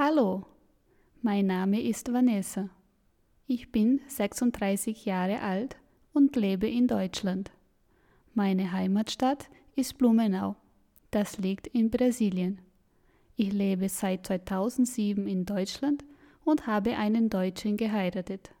Hallo, mein Name ist Vanessa. Ich bin 36 Jahre alt und lebe in Deutschland. Meine Heimatstadt ist Blumenau. Das liegt in Brasilien. Ich lebe seit 2007 in Deutschland und habe einen Deutschen geheiratet.